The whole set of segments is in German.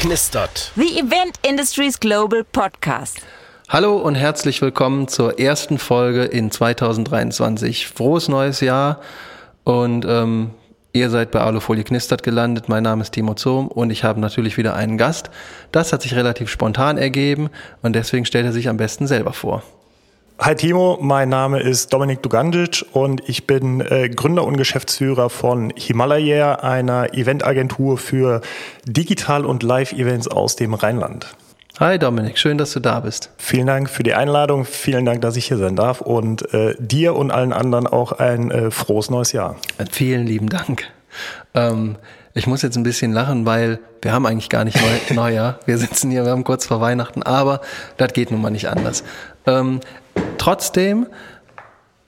knistert. The Event Industries Global Podcast. Hallo und herzlich willkommen zur ersten Folge in 2023. Frohes neues Jahr und ähm, ihr seid bei Alufolie Knistert gelandet. Mein Name ist Timo Zohm und ich habe natürlich wieder einen Gast. Das hat sich relativ spontan ergeben und deswegen stellt er sich am besten selber vor. Hi Timo, mein Name ist Dominik Dugandic und ich bin äh, Gründer und Geschäftsführer von Himalaya, einer Eventagentur für Digital- und Live-Events aus dem Rheinland. Hi Dominik, schön, dass du da bist. Vielen Dank für die Einladung, vielen Dank, dass ich hier sein darf und äh, dir und allen anderen auch ein äh, frohes neues Jahr. Vielen lieben Dank. Ähm, ich muss jetzt ein bisschen lachen, weil wir haben eigentlich gar nicht Neu Neujahr. Wir sitzen hier, wir haben kurz vor Weihnachten, aber das geht nun mal nicht anders. Ähm, trotzdem,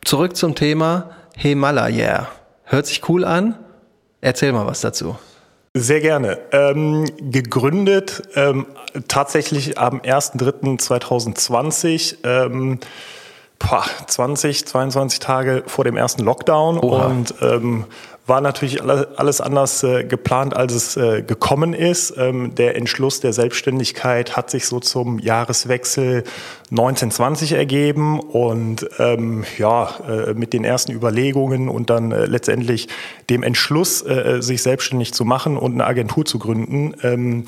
zurück zum Thema Himalaya. Hört sich cool an. Erzähl mal was dazu. Sehr gerne. Ähm, gegründet ähm, tatsächlich am 1.3.2020. Ähm, 20, 22 Tage vor dem ersten Lockdown Oha. und ähm, war natürlich alles anders äh, geplant, als es äh, gekommen ist. Ähm, der Entschluss der Selbstständigkeit hat sich so zum Jahreswechsel 1920 ergeben und ähm, ja, äh, mit den ersten Überlegungen und dann letztendlich dem Entschluss, sich selbstständig zu machen und eine Agentur zu gründen, ähm,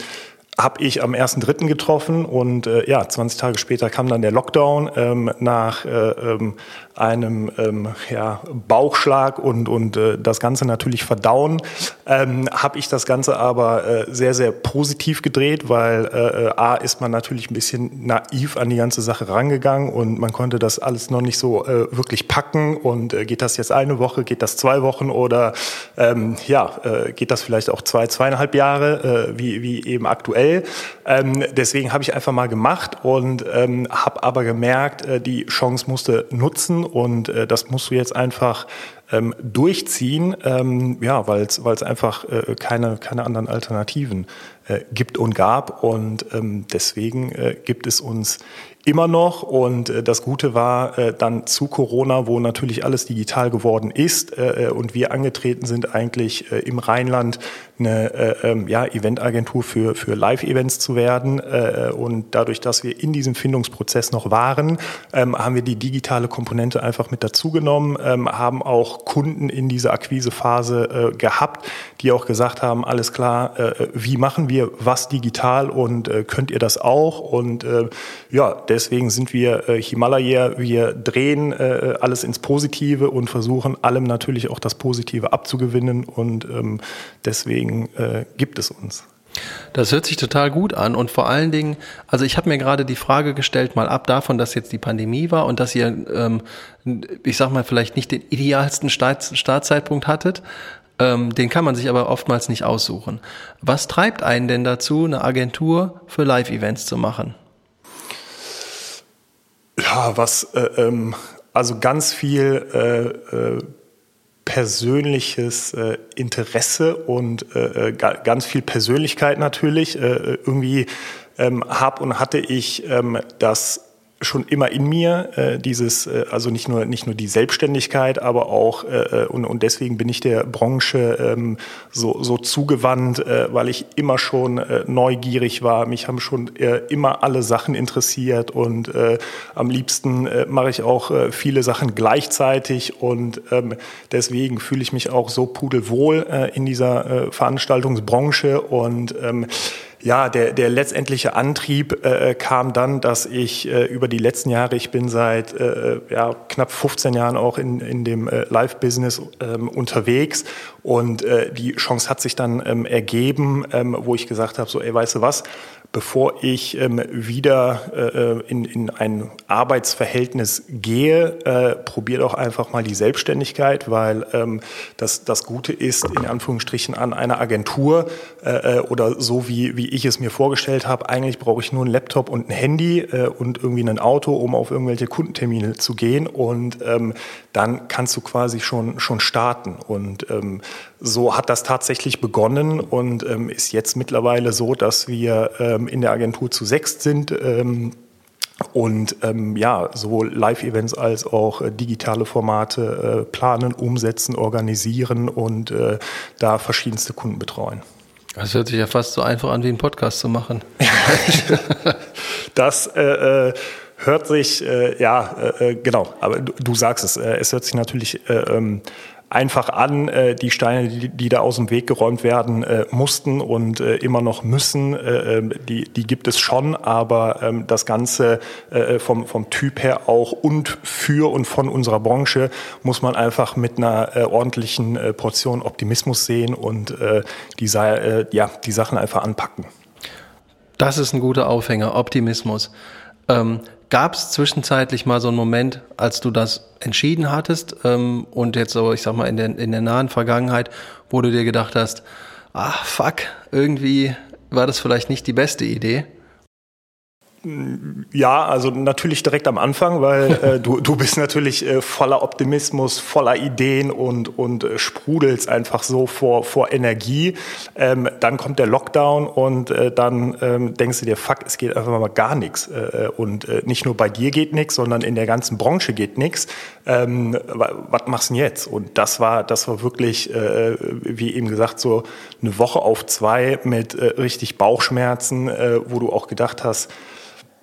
habe ich am 1.3. getroffen und äh, ja, 20 Tage später kam dann der Lockdown ähm, nach äh, ähm, einem ähm, ja, Bauchschlag und, und äh, das Ganze natürlich verdauen, ähm, habe ich das Ganze aber äh, sehr, sehr positiv gedreht, weil äh, A ist man natürlich ein bisschen naiv an die ganze Sache rangegangen und man konnte das alles noch nicht so äh, wirklich packen und äh, geht das jetzt eine Woche, geht das zwei Wochen oder ähm, ja, äh, geht das vielleicht auch zwei, zweieinhalb Jahre, äh, wie, wie eben aktuell. Ähm, deswegen habe ich einfach mal gemacht und ähm, habe aber gemerkt, äh, die Chance musste nutzen und äh, das musst du jetzt einfach ähm, durchziehen, ähm, ja, weil es einfach äh, keine, keine anderen Alternativen äh, gibt und gab und ähm, deswegen äh, gibt es uns immer noch. Und äh, das Gute war äh, dann zu Corona, wo natürlich alles digital geworden ist äh, äh und wir angetreten sind, eigentlich äh, im Rheinland eine äh, ähm, ja, Eventagentur für, für Live-Events zu werden. Äh, und dadurch, dass wir in diesem Findungsprozess noch waren, ähm, haben wir die digitale Komponente einfach mit dazugenommen, ähm, haben auch Kunden in dieser Akquisephase äh, gehabt, die auch gesagt haben, alles klar, äh, wie machen wir was digital und äh, könnt ihr das auch? Und äh, ja, deswegen sind wir äh, Himalaya, wir drehen äh, alles ins Positive und versuchen allem natürlich auch das Positive abzugewinnen und ähm, deswegen äh, gibt es uns. Das hört sich total gut an und vor allen Dingen, also ich habe mir gerade die Frage gestellt, mal ab davon, dass jetzt die Pandemie war und dass ihr, ähm, ich sag mal, vielleicht nicht den idealsten Start Startzeitpunkt hattet, ähm, den kann man sich aber oftmals nicht aussuchen. Was treibt einen denn dazu, eine Agentur für Live-Events zu machen? Ja, was, äh, ähm, also ganz viel äh, äh, persönliches äh, Interesse und äh, äh ganz viel Persönlichkeit natürlich. Äh, äh, irgendwie ähm, hab und hatte ich ähm, das schon immer in mir, äh, dieses, äh, also nicht nur, nicht nur die Selbstständigkeit, aber auch, äh, äh, und, und deswegen bin ich der Branche ähm, so, so zugewandt, äh, weil ich immer schon äh, neugierig war. Mich haben schon äh, immer alle Sachen interessiert und äh, am liebsten äh, mache ich auch äh, viele Sachen gleichzeitig und ähm, deswegen fühle ich mich auch so pudelwohl äh, in dieser äh, Veranstaltungsbranche und ähm, ja, der, der letztendliche Antrieb äh, kam dann, dass ich äh, über die letzten Jahre, ich bin seit äh, ja, knapp 15 Jahren auch in, in dem äh, Live-Business ähm, unterwegs. Und äh, die Chance hat sich dann ähm, ergeben, ähm, wo ich gesagt habe, so, ey, weißt du was, bevor ich ähm, wieder äh, in, in ein Arbeitsverhältnis gehe, äh, probier doch einfach mal die Selbstständigkeit, weil ähm, das, das Gute ist, in Anführungsstrichen, an einer Agentur äh, äh, oder so wie, wie ich es mir vorgestellt habe, eigentlich brauche ich nur einen Laptop und ein Handy äh, und irgendwie ein Auto, um auf irgendwelche Kundentermine zu gehen und ähm, dann kannst du quasi schon, schon starten. Und ähm, so hat das tatsächlich begonnen und ähm, ist jetzt mittlerweile so, dass wir ähm, in der Agentur zu sechst sind. Ähm, und ähm, ja, sowohl Live-Events als auch äh, digitale Formate äh, planen, umsetzen, organisieren und äh, da verschiedenste Kunden betreuen. Das hört sich ja fast so einfach an, wie einen Podcast zu machen. das äh, äh, hört sich, äh, ja, äh, äh, genau, aber du, du sagst es, äh, es hört sich natürlich äh, ähm, einfach an. Äh, die Steine, die, die da aus dem Weg geräumt werden äh, mussten und äh, immer noch müssen, äh, ähm, die, die gibt es schon, aber ähm, das Ganze äh, vom, vom Typ her auch und für und von unserer Branche muss man einfach mit einer äh, ordentlichen äh, Portion Optimismus sehen und äh, die, äh, ja, die Sachen einfach anpacken. Das ist ein guter Aufhänger, Optimismus. Ähm, Gab es zwischenzeitlich mal so einen Moment, als du das entschieden hattest ähm, und jetzt so, ich sag mal, in der, in der nahen Vergangenheit, wo du dir gedacht hast, ah, fuck, irgendwie war das vielleicht nicht die beste Idee? Ja, also natürlich direkt am Anfang, weil äh, du, du bist natürlich äh, voller Optimismus, voller Ideen und, und äh, sprudelst einfach so vor, vor Energie. Ähm, dann kommt der Lockdown und äh, dann ähm, denkst du dir, fuck, es geht einfach mal gar nichts. Äh, und äh, nicht nur bei dir geht nichts, sondern in der ganzen Branche geht nichts. Ähm, was machst du denn jetzt? Und das war, das war wirklich, äh, wie eben gesagt, so eine Woche auf zwei mit äh, richtig Bauchschmerzen, äh, wo du auch gedacht hast,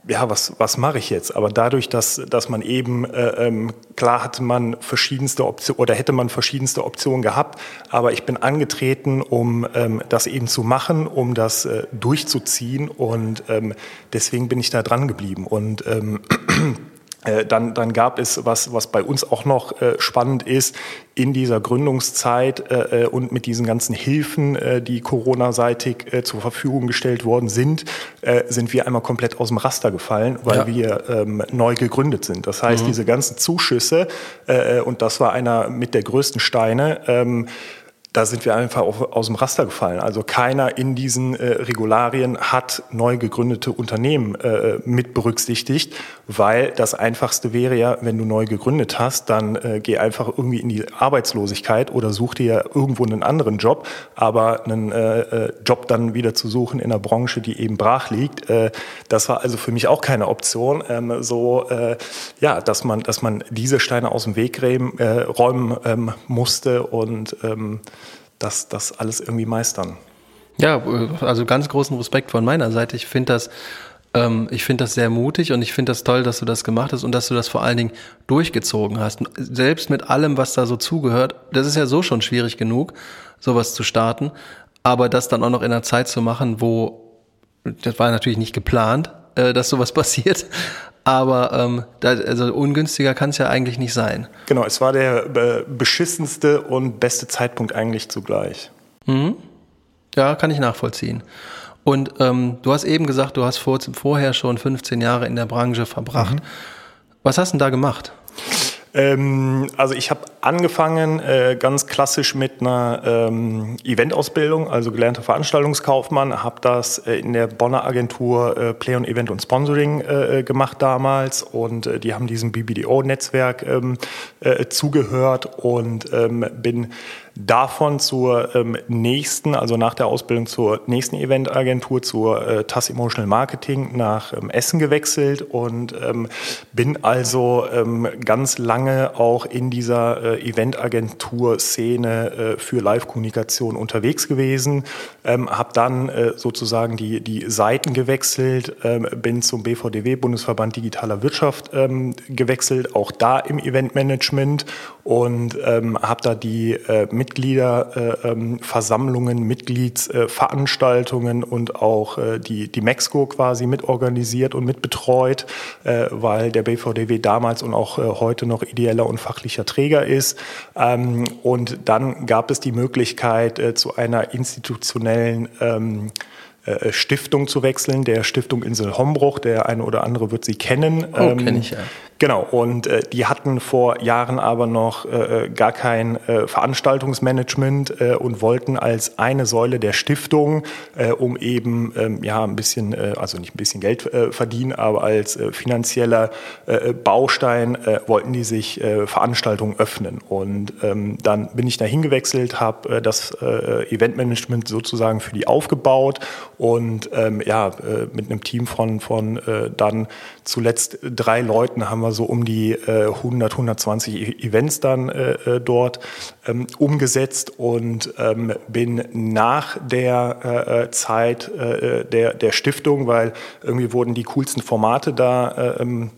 ja, was, was mache ich jetzt? Aber dadurch, dass, dass man eben, äh, ähm, klar hatte man verschiedenste Optionen oder hätte man verschiedenste Optionen gehabt, aber ich bin angetreten, um ähm, das eben zu machen, um das äh, durchzuziehen und ähm, deswegen bin ich da dran geblieben. Und ähm, Äh, dann, dann gab es, was, was bei uns auch noch äh, spannend ist, in dieser Gründungszeit äh, äh und mit diesen ganzen Hilfen, äh, die Corona-seitig äh, zur Verfügung gestellt worden sind, äh, sind wir einmal komplett aus dem Raster gefallen, weil ja. wir ähm, neu gegründet sind. Das heißt, mhm. diese ganzen Zuschüsse, äh, und das war einer mit der größten Steine, ähm, da sind wir einfach aus dem Raster gefallen. Also keiner in diesen äh, Regularien hat neu gegründete Unternehmen äh, mit berücksichtigt, weil das Einfachste wäre ja, wenn du neu gegründet hast, dann äh, geh einfach irgendwie in die Arbeitslosigkeit oder such dir irgendwo einen anderen Job. Aber einen äh, äh, Job dann wieder zu suchen in einer Branche, die eben brach liegt, äh, das war also für mich auch keine Option. Ähm, so, äh, ja, dass man, dass man diese Steine aus dem Weg räumen, äh, räumen ähm, musste und ähm, das, das alles irgendwie meistern. Ja, also ganz großen Respekt von meiner Seite. Ich finde das, ähm, ich finde das sehr mutig und ich finde das toll, dass du das gemacht hast und dass du das vor allen Dingen durchgezogen hast. Selbst mit allem, was da so zugehört, das ist ja so schon schwierig genug, sowas zu starten. Aber das dann auch noch in einer Zeit zu machen, wo, das war natürlich nicht geplant, äh, dass sowas passiert, aber ähm, da, also ungünstiger kann es ja eigentlich nicht sein. Genau, es war der äh, beschissenste und beste Zeitpunkt eigentlich zugleich. Mhm. Ja, kann ich nachvollziehen. Und ähm, du hast eben gesagt, du hast vor, vorher schon 15 Jahre in der Branche verbracht. Mhm. Was hast du denn da gemacht? Ähm, also ich habe angefangen äh, ganz klassisch mit einer ähm, Eventausbildung, also gelernter Veranstaltungskaufmann, habe das äh, in der Bonner Agentur äh, Play on Event und Sponsoring äh, äh, gemacht damals und äh, die haben diesem BBDO-Netzwerk ähm, zugehört und ähm, bin davon zur ähm, nächsten, also nach der Ausbildung zur nächsten Eventagentur, zur äh, TAS Emotional Marketing nach ähm, Essen gewechselt und ähm, bin also ähm, ganz lange auch in dieser äh, Eventagentur-Szene äh, für Live-Kommunikation unterwegs gewesen, ähm, habe dann äh, sozusagen die, die Seiten gewechselt, ähm, bin zum BVDW, Bundesverband Digitaler Wirtschaft, ähm, gewechselt, auch da im Eventmanagement und ähm, habe da die äh, Mitgliederversammlungen, äh, ähm, Mitgliedsveranstaltungen und auch äh, die, die Mexco quasi mitorganisiert und mitbetreut, äh, weil der BVDW damals und auch heute noch ideeller und fachlicher Träger ist. Ähm, und dann gab es die Möglichkeit zu einer institutionellen ähm, Stiftung zu wechseln, der Stiftung Insel Hombruch. Der eine oder andere wird sie kennen. Oh, kenne ich ja. Genau, und äh, die hatten vor Jahren aber noch äh, äh, gar kein äh, Veranstaltungsmanagement äh, und wollten als eine Säule der Stiftung, äh, um eben ähm, ja ein bisschen, äh, also nicht ein bisschen Geld äh, verdienen, aber als äh, finanzieller äh, Baustein äh, wollten die sich äh, Veranstaltungen öffnen. Und ähm, dann bin ich da hingewechselt, habe äh, das äh, Eventmanagement sozusagen für die aufgebaut und ähm, ja, äh, mit einem Team von, von äh, dann zuletzt drei Leuten haben wir mal so um die äh, 100, 120 e Events dann äh, äh, dort ähm, umgesetzt und ähm, bin nach der äh, äh Zeit äh, der, der Stiftung, weil irgendwie wurden die coolsten Formate da ähm,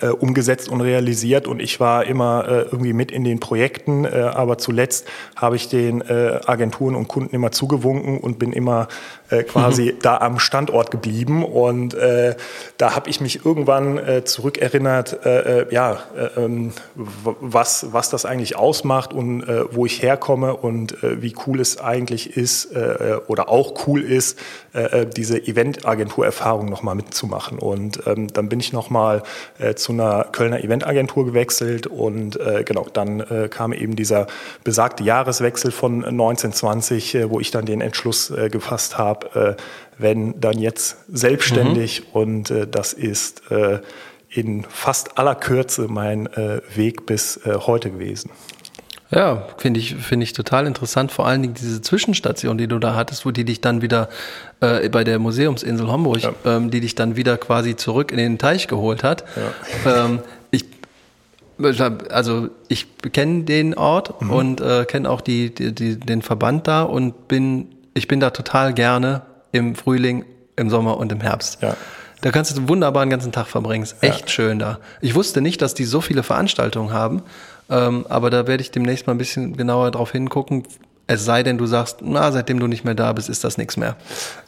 äh, umgesetzt und realisiert. Und ich war immer äh, irgendwie mit in den Projekten, äh, aber zuletzt habe ich den äh, Agenturen und Kunden immer zugewunken und bin immer äh, quasi mhm. da am Standort geblieben. Und äh, da habe ich mich irgendwann zurückerinnert, ja, äh, ähm, was, was das eigentlich ausmacht und wo ich herkomme und wie cool es eigentlich ist oder auch cool ist, diese Eventagentur-Erfahrung nochmal mitzumachen. Und ähm, dann bin ich nochmal äh, zu einer Kölner Eventagentur gewechselt und äh, genau, dann äh, kam eben dieser besagte Jahreswechsel von 1920, äh, wo ich dann den Entschluss äh, gefasst habe, äh, wenn dann jetzt selbstständig mhm. und äh, das ist äh, in fast aller Kürze mein äh, Weg bis äh, heute gewesen. Ja, finde ich, finde ich total interessant. Vor allen Dingen diese Zwischenstation, die du da hattest, wo die dich dann wieder äh, bei der Museumsinsel Homburg, ja. ähm, die dich dann wieder quasi zurück in den Teich geholt hat. Ja. Ähm, ich, also ich kenne den Ort mhm. und äh, kenne auch die, die, die, den Verband da und bin, ich bin da total gerne im Frühling, im Sommer und im Herbst. Ja. Da kannst du wunderbar einen ganzen Tag verbringen. Ist echt schön da. Ich wusste nicht, dass die so viele Veranstaltungen haben. Ähm, aber da werde ich demnächst mal ein bisschen genauer drauf hingucken, es sei denn, du sagst, na, seitdem du nicht mehr da bist, ist das nichts mehr.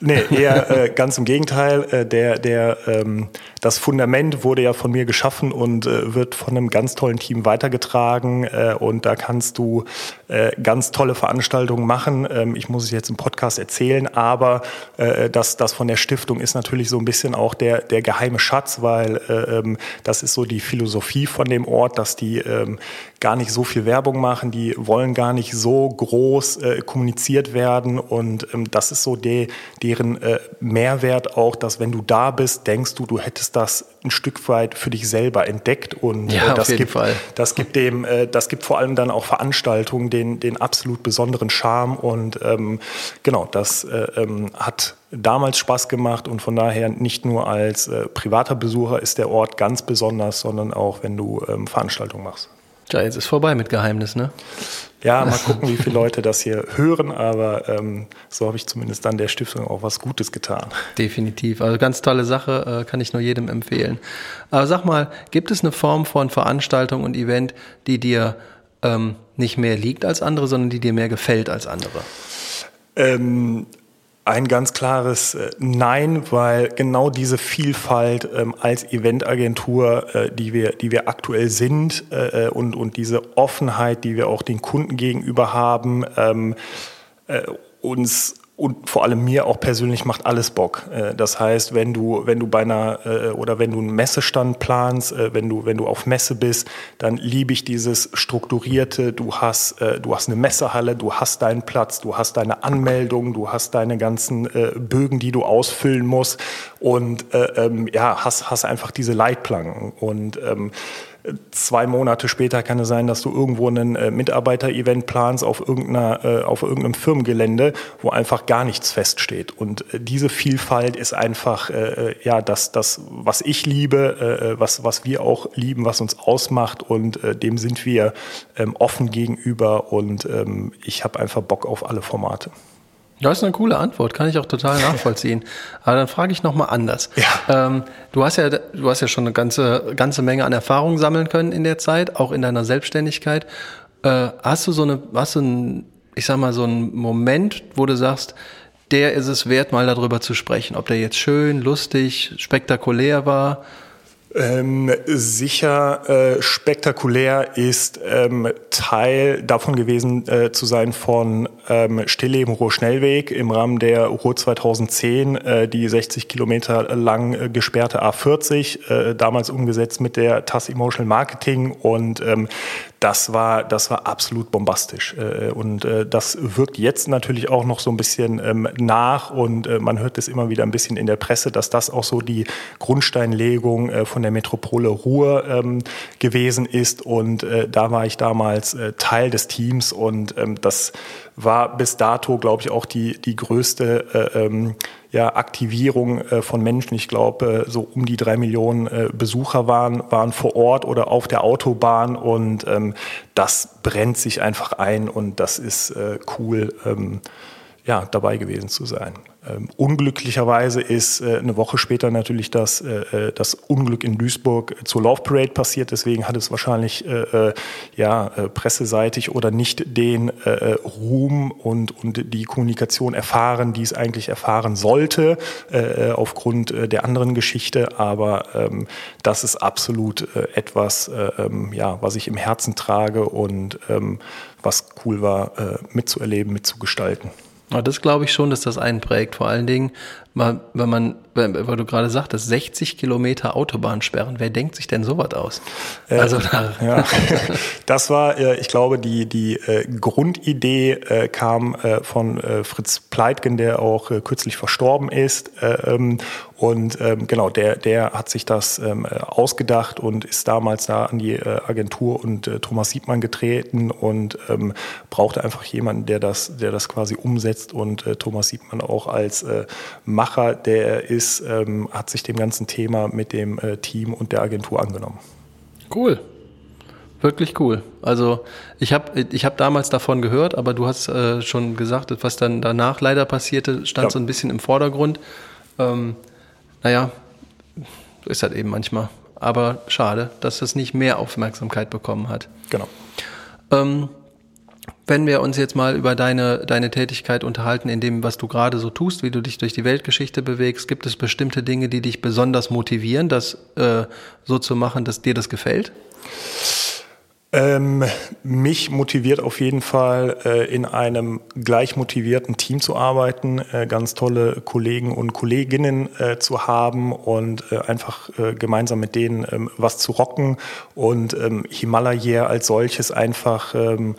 Nee, eher äh, ganz im Gegenteil. Äh, der, der, ähm, das Fundament wurde ja von mir geschaffen und äh, wird von einem ganz tollen Team weitergetragen. Äh, und da kannst du äh, ganz tolle Veranstaltungen machen. Ähm, ich muss es jetzt im Podcast erzählen, aber äh, das, das von der Stiftung ist natürlich so ein bisschen auch der, der geheime Schatz, weil äh, ähm, das ist so die Philosophie von dem Ort, dass die ähm, gar nicht so viel Werbung machen, die wollen gar nicht so groß äh, kommuniziert werden und ähm, das ist so de, deren äh, Mehrwert auch, dass wenn du da bist, denkst du, du hättest das ein Stück weit für dich selber entdeckt und ja, äh, das gibt Fall. das gibt dem äh, das gibt vor allem dann auch Veranstaltungen den den absolut besonderen Charme und ähm, genau das äh, ähm, hat damals Spaß gemacht und von daher nicht nur als äh, privater Besucher ist der Ort ganz besonders, sondern auch wenn du ähm, Veranstaltungen machst. Ja, jetzt ist vorbei mit Geheimnis, ne? Ja, mal gucken, wie viele Leute das hier hören, aber ähm, so habe ich zumindest dann der Stiftung auch was Gutes getan. Definitiv. Also ganz tolle Sache, äh, kann ich nur jedem empfehlen. Aber sag mal, gibt es eine Form von Veranstaltung und Event, die dir ähm, nicht mehr liegt als andere, sondern die dir mehr gefällt als andere? Ähm, ein ganz klares äh, Nein, weil genau diese Vielfalt ähm, als Eventagentur, äh, die wir, die wir aktuell sind äh, äh, und, und diese Offenheit, die wir auch den Kunden gegenüber haben, ähm, äh, uns und vor allem mir auch persönlich macht alles Bock. Äh, das heißt, wenn du, wenn du bei einer äh, oder wenn du einen Messestand planst, äh, wenn du, wenn du auf Messe bist, dann liebe ich dieses strukturierte. Du hast, du hast eine Messehalle, du hast deinen Platz, du hast deine Anmeldung, du hast deine ganzen Bögen, die du ausfüllen musst und ähm, ja, hast, hast einfach diese Leitplanken und ähm, Zwei Monate später kann es sein, dass du irgendwo ein äh, Mitarbeiter-Event planst auf, irgendeiner, äh, auf irgendeinem Firmengelände, wo einfach gar nichts feststeht. Und äh, diese Vielfalt ist einfach äh, äh ja das, das, was ich liebe, äh, äh, was, was wir auch lieben, was uns ausmacht. Und dem sind wir ähm, offen gegenüber. Und ähm, ich habe einfach Bock auf alle Formate. Das ist eine coole Antwort, kann ich auch total nachvollziehen. Aber dann frage ich nochmal anders. Ja. Ähm, du hast ja, du hast ja schon eine ganze, ganze Menge an Erfahrung sammeln können in der Zeit, auch in deiner Selbstständigkeit. Äh, hast du so eine, hast du ein, ich sag mal, so einen Moment, wo du sagst, der ist es wert, mal darüber zu sprechen, ob der jetzt schön, lustig, spektakulär war? Ähm, sicher äh, spektakulär ist ähm, Teil davon gewesen äh, zu sein von ähm, Stillleben Ruhr-Schnellweg im Rahmen der Ruhr 2010, äh, die 60 Kilometer lang äh, gesperrte A40, äh, damals umgesetzt mit der TAS Emotional Marketing und ähm, das war, das war absolut bombastisch. Äh, und das wirkt jetzt natürlich auch noch so ein bisschen ähm, nach und man hört es immer wieder ein bisschen in der Presse, dass das auch so die Grundsteinlegung von von der Metropole Ruhr ähm, gewesen ist. Und äh, da war ich damals äh, Teil des Teams und ähm, das war bis dato, glaube ich, auch die, die größte äh, ähm, ja, Aktivierung äh, von Menschen. Ich glaube, äh, so um die drei Millionen äh, Besucher waren, waren vor Ort oder auf der Autobahn und ähm, das brennt sich einfach ein und das ist äh, cool, ähm, ja, dabei gewesen zu sein. Ähm, unglücklicherweise ist äh, eine Woche später natürlich das, äh, äh das Unglück in Duisburg zur Love Parade passiert. Deswegen hat es wahrscheinlich äh, äh ja, äh, presseseitig oder nicht den Ruhm und, und die Kommunikation erfahren, die es eigentlich erfahren sollte, aufgrund der anderen Geschichte. Aber ähm, das ist absolut etwas, ähm, ja, was ich im Herzen trage und ähm, was cool war, mitzuerleben, mitzugestalten. Das glaube ich schon, dass das einprägt. Vor allen Dingen, wenn man, weil du gerade sagtest, 60 Kilometer Autobahn sperren. Wer denkt sich denn sowas aus? Äh, also ja. das war, äh, ich glaube, die die äh, Grundidee äh, kam äh, von äh, Fritz Pleitgen, der auch kürzlich verstorben ist. Ähm, und ähm, genau, der der hat sich das ähm, ausgedacht und ist damals da an die Agentur und Thomas Siebmann getreten und brauchte einfach jemanden, der das der das quasi umsetzt und Thomas Siebmann auch als Macher, der ist, hat sich dem ganzen Thema mit dem Team und der Agentur angenommen. Cool. Wirklich cool. Also ich habe ich hab damals davon gehört, aber du hast äh, schon gesagt, was dann danach leider passierte, stand ja. so ein bisschen im Vordergrund. Ähm, naja, so ist halt eben manchmal. Aber schade, dass es nicht mehr Aufmerksamkeit bekommen hat. Genau. Ähm, wenn wir uns jetzt mal über deine, deine Tätigkeit unterhalten, in dem, was du gerade so tust, wie du dich durch die Weltgeschichte bewegst, gibt es bestimmte Dinge, die dich besonders motivieren, das äh, so zu machen, dass dir das gefällt? Ähm, mich motiviert auf jeden Fall, äh, in einem gleich motivierten Team zu arbeiten, äh, ganz tolle Kollegen und Kolleginnen äh, zu haben und äh, einfach äh, gemeinsam mit denen ähm, was zu rocken und ähm, Himalaya als solches einfach ähm,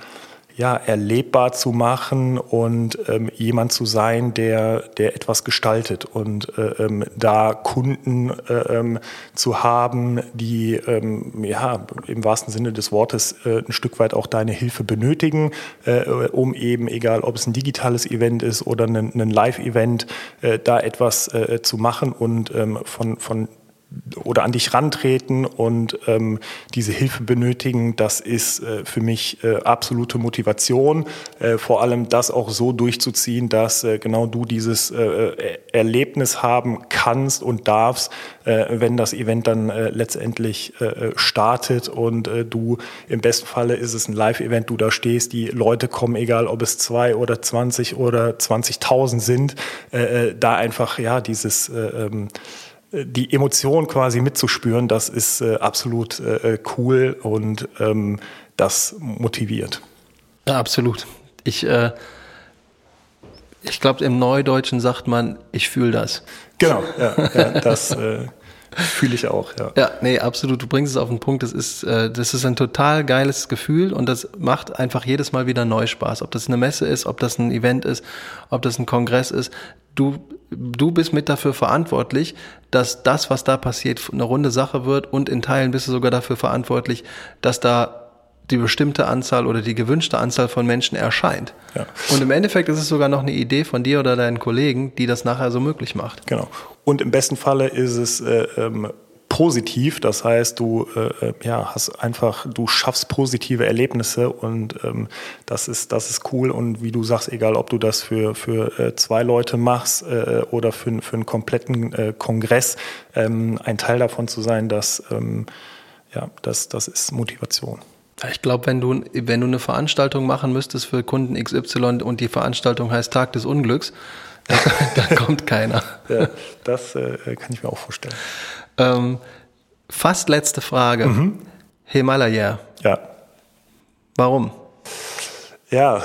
ja, erlebbar zu machen und ähm, jemand zu sein, der, der etwas gestaltet und äh, ähm, da Kunden äh, ähm, zu haben, die ähm, ja, im wahrsten Sinne des Wortes äh, ein Stück weit auch deine Hilfe benötigen, äh, um eben, egal ob es ein digitales Event ist oder ein, ein Live-Event, äh, da etwas äh, zu machen und ähm, von, von oder an dich rantreten und ähm, diese Hilfe benötigen, das ist äh, für mich äh, absolute Motivation, äh, vor allem das auch so durchzuziehen, dass äh, genau du dieses äh, äh Erlebnis haben kannst und darfst, wenn das Event dann letztendlich startet und du im besten Falle ist es ein Live-Event, du da stehst, die Leute kommen, egal ob es zwei oder zwanzig oder 20.000 sind, da einfach ja dieses äh, ähm, die Emotion quasi mitzuspüren, das ist äh, absolut äh, cool und ähm, das motiviert. Ja, absolut. Ich, äh, ich glaube, im Neudeutschen sagt man, ich fühle das. Genau, ja, ja das äh, fühle ich auch, ja. Ja, nee, absolut. Du bringst es auf den Punkt. Das ist, äh, das ist ein total geiles Gefühl und das macht einfach jedes Mal wieder neu Spaß. Ob das eine Messe ist, ob das ein Event ist, ob das ein Kongress ist. Du du bist mit dafür verantwortlich, dass das, was da passiert, eine runde Sache wird und in Teilen bist du sogar dafür verantwortlich, dass da die bestimmte Anzahl oder die gewünschte Anzahl von Menschen erscheint. Ja. Und im Endeffekt ist es sogar noch eine Idee von dir oder deinen Kollegen, die das nachher so möglich macht. Genau. Und im besten Falle ist es äh, ähm, positiv. Das heißt, du äh, äh, ja, hast einfach, du schaffst positive Erlebnisse und ähm, das ist, das ist cool. Und wie du sagst, egal ob du das für, für äh, zwei Leute machst äh, oder für, für einen kompletten äh, Kongress, ähm, ein Teil davon zu sein, das, ähm, ja, das, das ist Motivation. Ich glaube, wenn du, wenn du eine Veranstaltung machen müsstest für Kunden XY und die Veranstaltung heißt Tag des Unglücks, da kommt keiner. Ja, das äh, kann ich mir auch vorstellen. Ähm, fast letzte Frage. Mhm. Himalaya. Ja. Warum? Ja,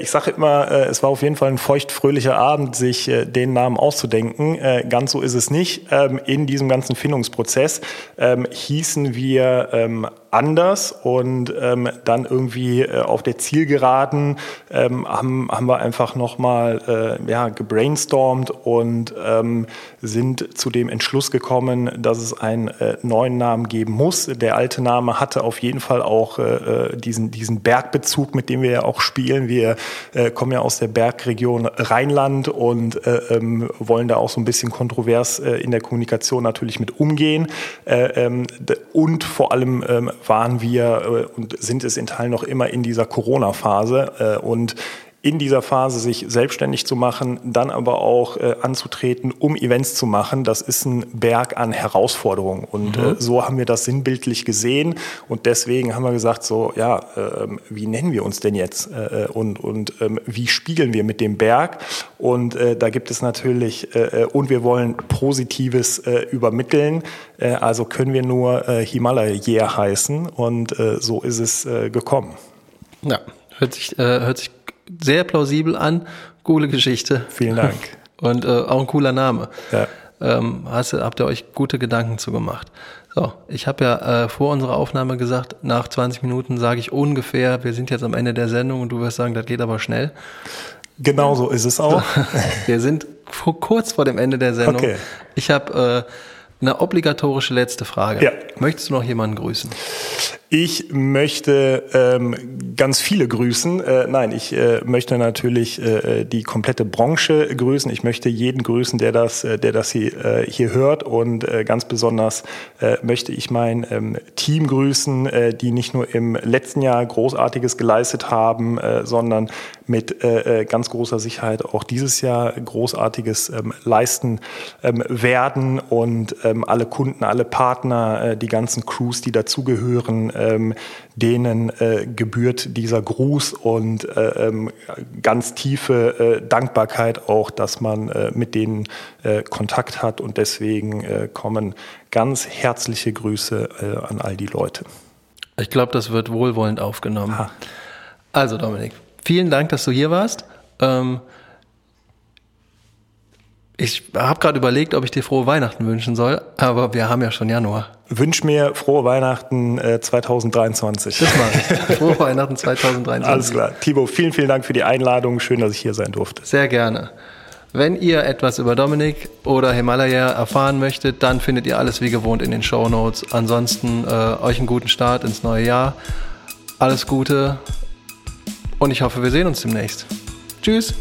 ich sage immer, äh, es war auf jeden Fall ein feuchtfröhlicher Abend, sich äh, den Namen auszudenken. Ganz so ist es nicht. Ähm, in diesem ganzen Findungsprozess ähm, hießen wir ähm, anders und dann irgendwie äh, auf der Zielgeraden haben, wir einfach nochmal äh, gebrainstormt und sind zu dem Entschluss gekommen, dass es einen äh, neuen Namen geben muss. Der alte Name hatte auf jeden Fall auch äh, äh diesen, diesen Bergbezug, mit dem wir ja auch spielen. Wir äh, kommen ja aus der Bergregion Rheinland und äh, ähm, wollen da auch so ein bisschen kontrovers äh, in der Kommunikation natürlich mit umgehen. Äh, ähm, und vor allem ähm, waren wir äh, und sind es in Teilen noch immer in dieser Corona-Phase. Äh, und in dieser Phase sich selbstständig zu machen, dann aber auch äh, anzutreten, um Events zu machen. Das ist ein Berg an Herausforderungen. Und mhm. äh, so haben wir das sinnbildlich gesehen. Und deswegen haben wir gesagt, so, ja, äh, wie nennen wir uns denn jetzt? Äh, äh und und ähm, wie spiegeln wir mit dem Berg? Und äh, da gibt es natürlich, äh, äh und wir wollen Positives äh, übermitteln. Äh, also können wir nur äh, Himalaya heißen. Und äh, so ist es äh, gekommen. Ja, hört sich, äh, hört sich sehr plausibel an. Coole Geschichte. Vielen Dank. Und äh, auch ein cooler Name. Ja. Ähm, hast, habt ihr euch gute Gedanken zu gemacht. So, ich habe ja äh, vor unserer Aufnahme gesagt, nach 20 Minuten sage ich ungefähr, wir sind jetzt am Ende der Sendung und du wirst sagen, das geht aber schnell. Genau so ist es auch. wir sind kurz vor dem Ende der Sendung. Okay. Ich habe äh, eine obligatorische letzte Frage. Ja. Möchtest du noch jemanden grüßen? Ich möchte ähm, ganz viele grüßen. Äh, nein, ich äh, möchte natürlich äh, die komplette Branche grüßen. Ich möchte jeden grüßen, der das, äh, der das hier, äh, hier hört. Und äh, ganz besonders äh, möchte ich mein ähm, Team grüßen, äh, die nicht nur im letzten Jahr Großartiges geleistet haben, äh, sondern mit äh, äh ganz großer Sicherheit auch dieses Jahr Großartiges ähm, leisten ähm, werden. Und ähm, alle Kunden, alle Partner, äh, die ganzen Crews, die dazugehören, ähm, denen äh, gebührt dieser Gruß und äh, ähm, ganz tiefe äh, Dankbarkeit auch, dass man äh, mit denen äh, Kontakt hat und deswegen äh, kommen ganz herzliche Grüße an all die Leute. Ich glaube, das wird wohlwollend aufgenommen. Ha. Also Dominik, vielen Dank, dass du hier warst. Ähm, ich habe gerade überlegt, ob ich dir frohe Weihnachten wünschen soll, aber wir haben ja schon Januar. Wünsch mir frohe Weihnachten äh, 2023. Das mache ich. Frohe Weihnachten 2023. Alles klar. Thibaut, vielen, vielen Dank für die Einladung. Schön, dass ich hier sein durfte. Sehr gerne. Wenn ihr etwas über Dominik oder Himalaya erfahren möchtet, dann findet ihr alles wie gewohnt in den Show Notes. Ansonsten äh, euch einen guten Start ins neue Jahr. Alles Gute und ich hoffe, wir sehen uns demnächst. Tschüss.